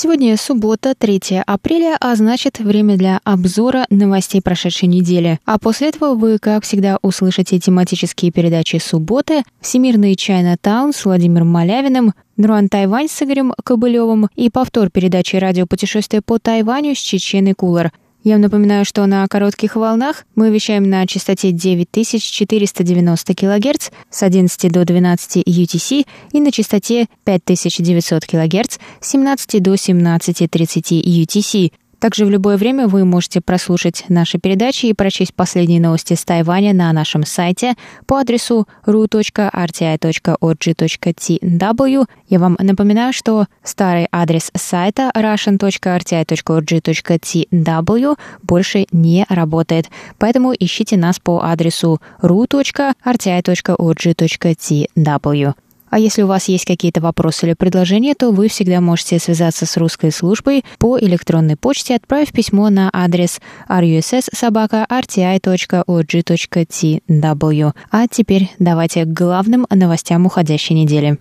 Сегодня суббота, 3 апреля, а значит время для обзора новостей прошедшей недели. А после этого вы, как всегда, услышите тематические передачи субботы, Всемирный Чайна Таун с Владимиром Малявиным, Нуруан Тайвань с Игорем Кобылевым и повтор передачи «Радиопутешествие по Тайваню» с Чеченой Кулар – я напоминаю, что на коротких волнах мы вещаем на частоте 9490 кГц с 11 до 12 UTC и на частоте 5900 кГц с 17 до 17.30 UTC. Также в любое время вы можете прослушать наши передачи и прочесть последние новости с Тайваня на нашем сайте по адресу ru.rti.org.tw. Я вам напоминаю, что старый адрес сайта russian.rti.org.tw больше не работает, поэтому ищите нас по адресу ru.rti.org.tw. А если у вас есть какие-то вопросы или предложения, то вы всегда можете связаться с русской службой по электронной почте, отправив письмо на адрес russsobaka.rti.org.tw. А теперь давайте к главным новостям уходящей недели.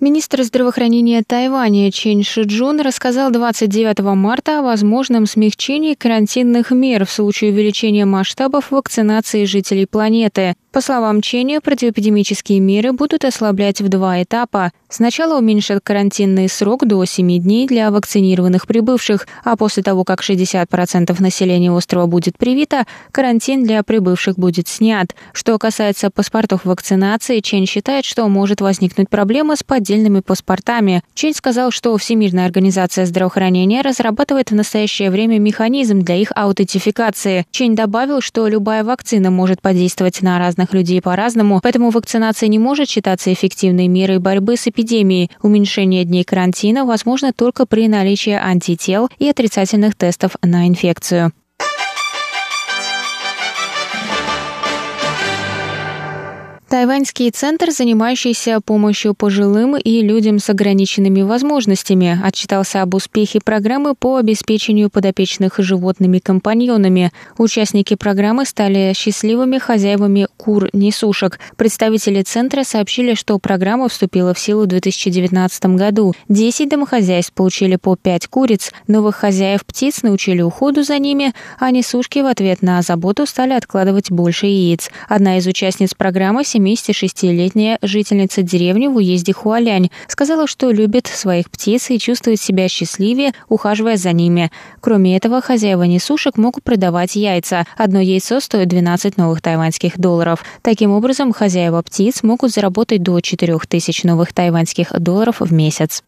Министр здравоохранения Тайваня Чен Шиджун рассказал 29 марта о возможном смягчении карантинных мер в случае увеличения масштабов вакцинации жителей планеты. По словам Ченни, противоэпидемические меры будут ослаблять в два этапа. Сначала уменьшат карантинный срок до 7 дней для вакцинированных прибывших, а после того, как 60% населения острова будет привито, карантин для прибывших будет снят. Что касается паспортов вакцинации, Чен считает, что может возникнуть проблема с поддельными паспортами. Чен сказал, что Всемирная организация здравоохранения разрабатывает в настоящее время механизм для их аутентификации. Чен добавил, что любая вакцина может подействовать на разных людей по-разному, поэтому вакцинация не может считаться эффективной мерой борьбы с эпидемией. Уменьшение дней карантина возможно только при наличии антител и отрицательных тестов на инфекцию. Тайваньский центр, занимающийся помощью пожилым и людям с ограниченными возможностями, отчитался об успехе программы по обеспечению подопечных животными компаньонами. Участники программы стали счастливыми хозяевами кур-несушек. Представители центра сообщили, что программа вступила в силу в 2019 году. Десять домохозяйств получили по пять куриц, новых хозяев птиц научили уходу за ними, а несушки в ответ на заботу стали откладывать больше яиц. Одна из участниц программы, 76-летняя жительница деревни в уезде Хуалянь, сказала, что любит своих птиц и чувствует себя счастливее, ухаживая за ними. Кроме этого, хозяева несушек могут продавать яйца. Одно яйцо стоит 12 новых тайваньских долларов. Таким образом, хозяева птиц могут заработать до 4000 новых тайваньских долларов в месяц.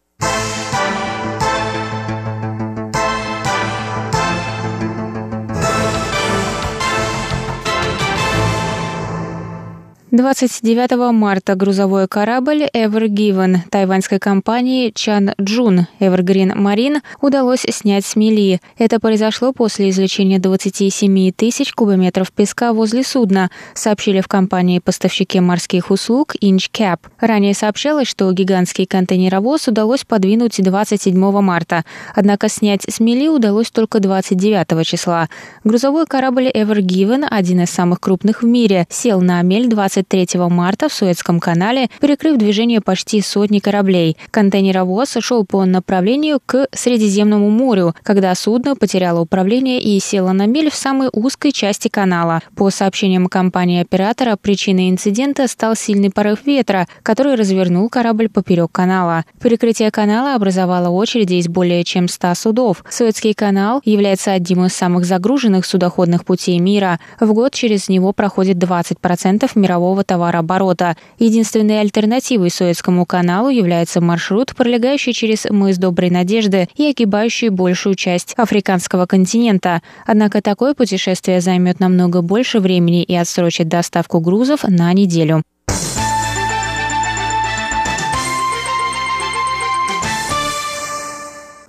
29 марта грузовой корабль Ever Given тайваньской компании Чан Джун Evergreen Marine удалось снять с мели. Это произошло после извлечения 27 тысяч кубометров песка возле судна, сообщили в компании-поставщике морских услуг Inchcap. Ранее сообщалось, что гигантский контейнеровоз удалось подвинуть 27 марта, однако снять с мели удалось только 29 числа. Грузовой корабль Ever Given, один из самых крупных в мире, сел на мель 20 23 марта в Суэцком канале, перекрыв движение почти сотни кораблей. Контейнеровоз шел по направлению к Средиземному морю, когда судно потеряло управление и село на мель в самой узкой части канала. По сообщениям компании-оператора, причиной инцидента стал сильный порыв ветра, который развернул корабль поперек канала. Перекрытие канала образовало очереди из более чем 100 судов. Суэцкий канал является одним из самых загруженных судоходных путей мира. В год через него проходит 20% мирового мирового товарооборота. Единственной альтернативой Суэцкому каналу является маршрут, пролегающий через мыс Доброй Надежды и огибающий большую часть африканского континента. Однако такое путешествие займет намного больше времени и отсрочит доставку грузов на неделю.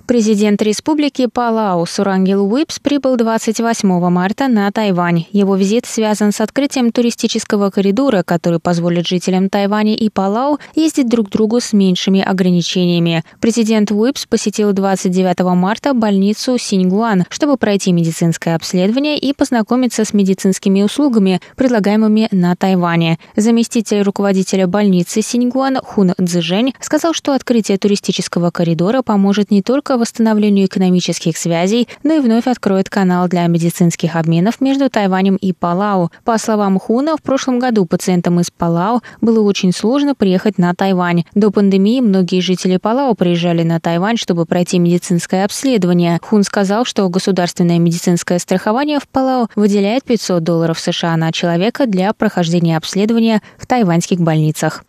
Президент Республики Палау Сурангел Уипс прибыл 28 марта на Тайвань. Его визит связан с открытием туристического коридора, который позволит жителям Тайваня и Палау ездить друг к другу с меньшими ограничениями. Президент Уипс посетил 29 марта больницу Синьгуан, чтобы пройти медицинское обследование и познакомиться с медицинскими услугами, предлагаемыми на Тайване. Заместитель руководителя больницы Синьгуан Хун Цзэжэнь сказал, что открытие туристического коридора поможет не только восстановлению экономических связей, но и вновь откроет канал для медицинских обменов между Тайванем и Палау. По словам Хуна, в прошлом году пациентам из Палау было очень сложно приехать на Тайвань. До пандемии многие жители Палау приезжали на Тайвань, чтобы пройти медицинское обследование. Хун сказал, что государственное медицинское страхование в Палау выделяет 500 долларов США на человека для прохождения обследования в тайваньских больницах.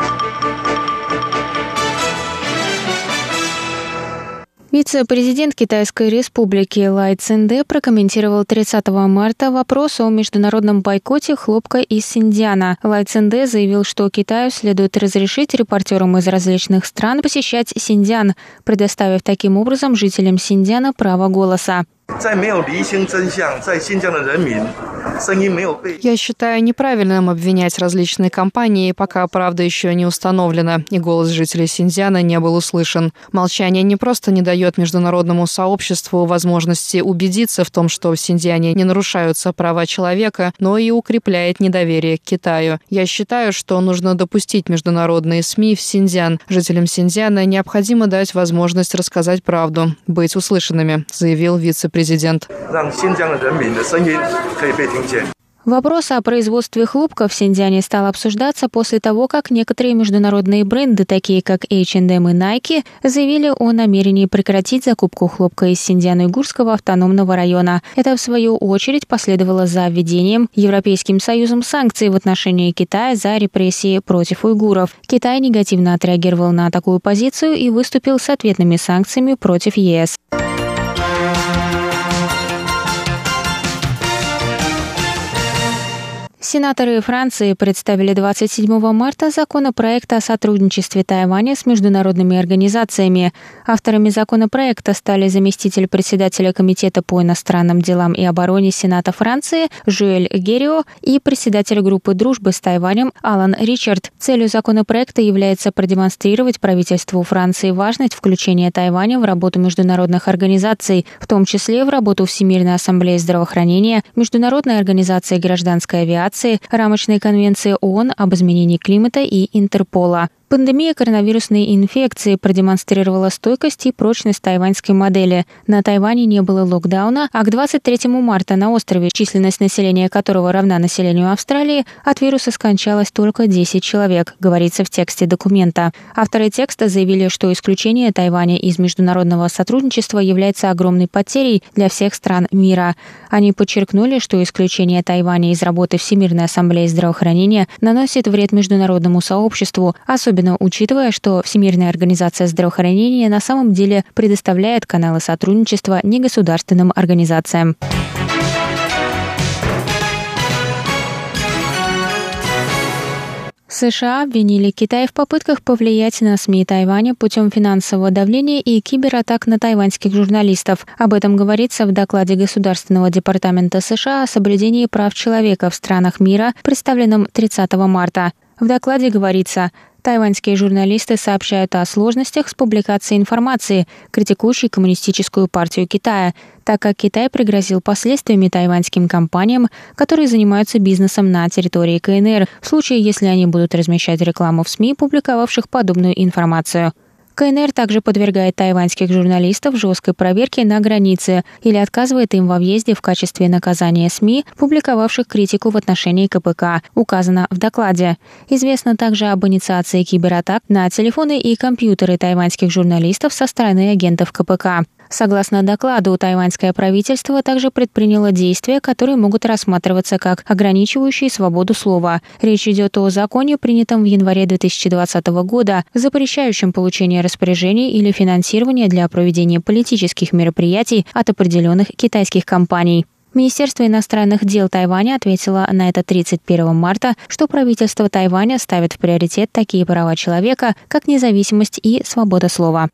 Вице-президент Китайской республики Лай Цинде прокомментировал 30 марта вопрос о международном бойкоте хлопка из Синдиана. Лай Цинде заявил, что Китаю следует разрешить репортерам из различных стран посещать Синдиан, предоставив таким образом жителям Синдиана право голоса. 在没有厘清真相，在新疆的人民 я считаю неправильным обвинять различные компании, пока правда еще не установлена, и голос жителей Синьцзяна не был услышан. Молчание не просто не дает международному сообществу возможности убедиться в том, что в Синьцзяне не нарушаются права человека, но и укрепляет недоверие к Китаю. Я считаю, что нужно допустить международные СМИ в Синьцзян. Жителям Синьцзяна необходимо дать возможность рассказать правду, быть услышанными, заявил вице-президент. Вопрос о производстве хлопка в Синдиане стал обсуждаться после того, как некоторые международные бренды, такие как H&M и Nike, заявили о намерении прекратить закупку хлопка из Синдиано-Игурского автономного района. Это, в свою очередь, последовало за введением Европейским Союзом санкций в отношении Китая за репрессии против уйгуров. Китай негативно отреагировал на такую позицию и выступил с ответными санкциями против ЕС. Сенаторы Франции представили 27 марта законопроект о сотрудничестве Тайваня с международными организациями. Авторами законопроекта стали заместитель председателя Комитета по иностранным делам и обороне Сената Франции Жуэль Герио и председатель группы дружбы с Тайванем Алан Ричард. Целью законопроекта является продемонстрировать правительству Франции важность включения Тайваня в работу международных организаций, в том числе в работу Всемирной ассамблеи здравоохранения, Международной организации гражданской авиации, ратификации рамочной конвенции ООН об изменении климата и Интерпола. Пандемия коронавирусной инфекции продемонстрировала стойкость и прочность тайваньской модели. На Тайване не было локдауна, а к 23 марта на острове, численность населения которого равна населению Австралии, от вируса скончалось только 10 человек, говорится в тексте документа. Авторы текста заявили, что исключение Тайваня из международного сотрудничества является огромной потерей для всех стран мира. Они подчеркнули, что исключение Тайваня из работы Всемирной ассамблеи здравоохранения наносит вред международному сообществу, особенно особенно учитывая, что Всемирная организация здравоохранения на самом деле предоставляет каналы сотрудничества негосударственным организациям. США обвинили Китай в попытках повлиять на СМИ Тайваня путем финансового давления и кибератак на тайваньских журналистов. Об этом говорится в докладе Государственного департамента США о соблюдении прав человека в странах мира, представленном 30 марта. В докладе говорится, Тайваньские журналисты сообщают о сложностях с публикацией информации, критикующей коммунистическую партию Китая, так как Китай пригрозил последствиями тайваньским компаниям, которые занимаются бизнесом на территории КНР, в случае, если они будут размещать рекламу в СМИ, публиковавших подобную информацию. КНР также подвергает тайваньских журналистов жесткой проверке на границе или отказывает им во въезде в качестве наказания СМИ, публиковавших критику в отношении КПК, указано в докладе. Известно также об инициации кибератак на телефоны и компьютеры тайваньских журналистов со стороны агентов КПК. Согласно докладу, тайваньское правительство также предприняло действия, которые могут рассматриваться как ограничивающие свободу слова. Речь идет о законе, принятом в январе 2020 года, запрещающем получение распоряжений или финансирование для проведения политических мероприятий от определенных китайских компаний. Министерство иностранных дел Тайваня ответило на это 31 марта, что правительство Тайваня ставит в приоритет такие права человека, как независимость и свобода слова.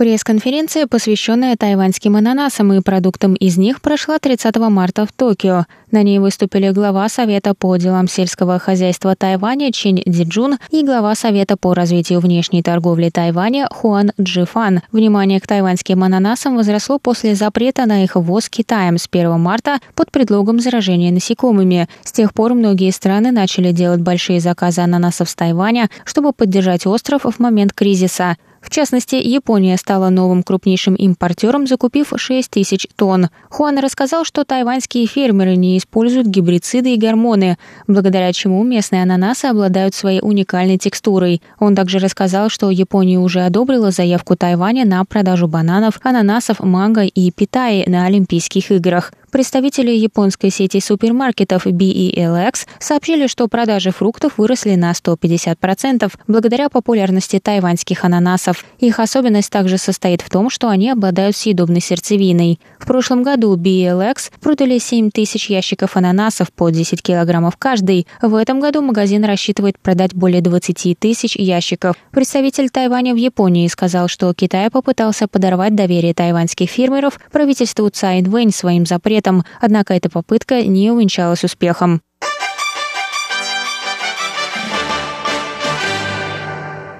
Пресс-конференция, посвященная тайваньским ананасам и продуктам из них, прошла 30 марта в Токио. На ней выступили глава Совета по делам сельского хозяйства Тайваня Чинь Диджун и глава Совета по развитию внешней торговли Тайваня Хуан Джифан. Внимание к тайваньским ананасам возросло после запрета на их ввоз Китаем с 1 марта под предлогом заражения насекомыми. С тех пор многие страны начали делать большие заказы ананасов с Тайваня, чтобы поддержать остров в момент кризиса. В частности, Япония стала новым крупнейшим импортером, закупив 6 тысяч тонн. Хуан рассказал, что тайваньские фермеры не используют гибрициды и гормоны, благодаря чему местные ананасы обладают своей уникальной текстурой. Он также рассказал, что Япония уже одобрила заявку Тайваня на продажу бананов, ананасов, манго и питаи на Олимпийских играх. Представители японской сети супермаркетов BELX сообщили, что продажи фруктов выросли на 150% благодаря популярности тайваньских ананасов. Их особенность также состоит в том, что они обладают съедобной сердцевиной. В прошлом году BELX продали 7 тысяч ящиков ананасов по 10 килограммов каждый. В этом году магазин рассчитывает продать более 20 тысяч ящиков. Представитель Тайваня в Японии сказал, что Китай попытался подорвать доверие тайваньских фермеров правительству Цай Инвэнь своим запретом запретом, однако эта попытка не увенчалась успехом.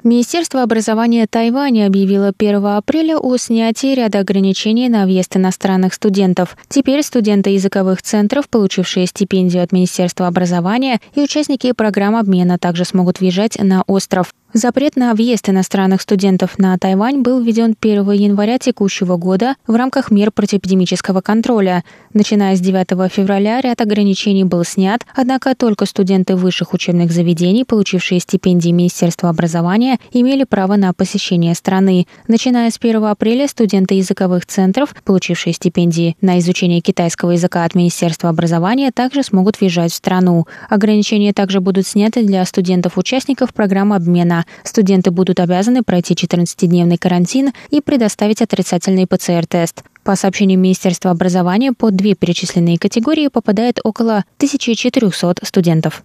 Министерство образования Тайваня объявило 1 апреля о снятии ряда ограничений на въезд иностранных студентов. Теперь студенты языковых центров, получившие стипендию от Министерства образования, и участники программ обмена также смогут въезжать на остров. Запрет на въезд иностранных студентов на Тайвань был введен 1 января текущего года в рамках мер противоэпидемического контроля. Начиная с 9 февраля ряд ограничений был снят, однако только студенты высших учебных заведений, получившие стипендии Министерства образования, имели право на посещение страны. Начиная с 1 апреля студенты языковых центров, получившие стипендии на изучение китайского языка от Министерства образования, также смогут въезжать в страну. Ограничения также будут сняты для студентов-участников программ обмена Студенты будут обязаны пройти 14-дневный карантин и предоставить отрицательный ПЦР-тест. По сообщению Министерства образования, под две перечисленные категории попадает около 1400 студентов.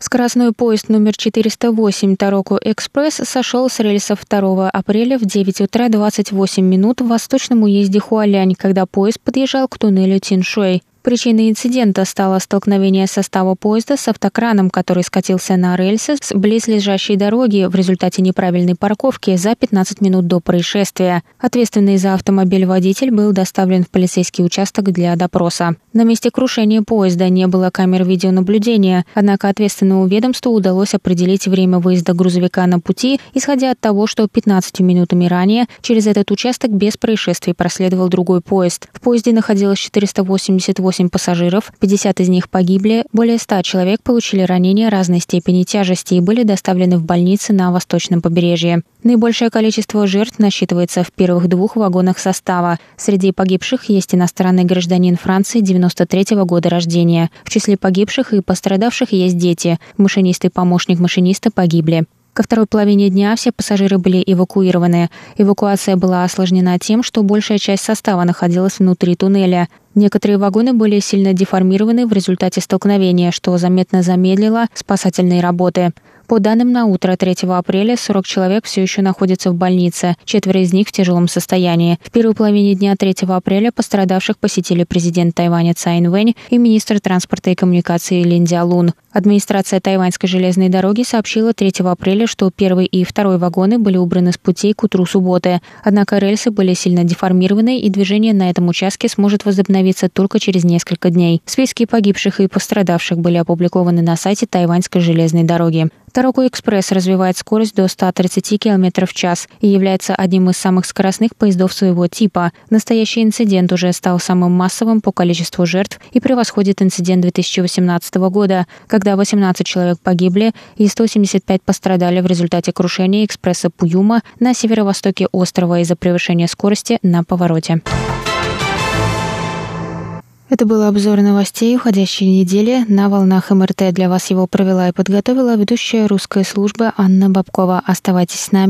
Скоростной поезд номер 408 Тароку Экспресс сошел с рельсов 2 апреля в 9 утра 28 минут в восточном уезде Хуалянь, когда поезд подъезжал к туннелю Тиншуэй. Причиной инцидента стало столкновение состава поезда с автокраном, который скатился на рельсы с близлежащей дороги в результате неправильной парковки за 15 минут до происшествия. Ответственный за автомобиль водитель был доставлен в полицейский участок для допроса. На месте крушения поезда не было камер видеонаблюдения, однако ответственному ведомству удалось определить время выезда грузовика на пути, исходя от того, что 15 минутами ранее через этот участок без происшествий проследовал другой поезд. В поезде находилось 488 8 пассажиров, 50 из них погибли, более 100 человек получили ранения разной степени тяжести и были доставлены в больницы на восточном побережье. Наибольшее количество жертв насчитывается в первых двух вагонах состава. Среди погибших есть иностранный гражданин Франции 93 -го года рождения. В числе погибших и пострадавших есть дети. Машинист и помощник машиниста погибли. Ко второй половине дня все пассажиры были эвакуированы. Эвакуация была осложнена тем, что большая часть состава находилась внутри туннеля. Некоторые вагоны были сильно деформированы в результате столкновения, что заметно замедлило спасательные работы. По данным на утро 3 апреля, 40 человек все еще находятся в больнице, четверо из них в тяжелом состоянии. В первой половине дня 3 апреля пострадавших посетили президент Тайваня Цайн Вэнь и министр транспорта и коммуникации Лин Лун. Администрация тайваньской железной дороги сообщила 3 апреля, что первый и второй вагоны были убраны с путей к утру субботы. Однако рельсы были сильно деформированы, и движение на этом участке сможет возобновиться только через несколько дней. Списки погибших и пострадавших были опубликованы на сайте тайваньской железной дороги. Тароку Экспресс развивает скорость до 130 км в час и является одним из самых скоростных поездов своего типа. Настоящий инцидент уже стал самым массовым по количеству жертв и превосходит инцидент 2018 года, когда 18 человек погибли и 175 пострадали в результате крушения экспресса Пуюма на северо-востоке острова из-за превышения скорости на повороте. Это был обзор новостей уходящей недели. На волнах МРТ для вас его провела и подготовила ведущая русской службы Анна Бабкова. Оставайтесь с нами.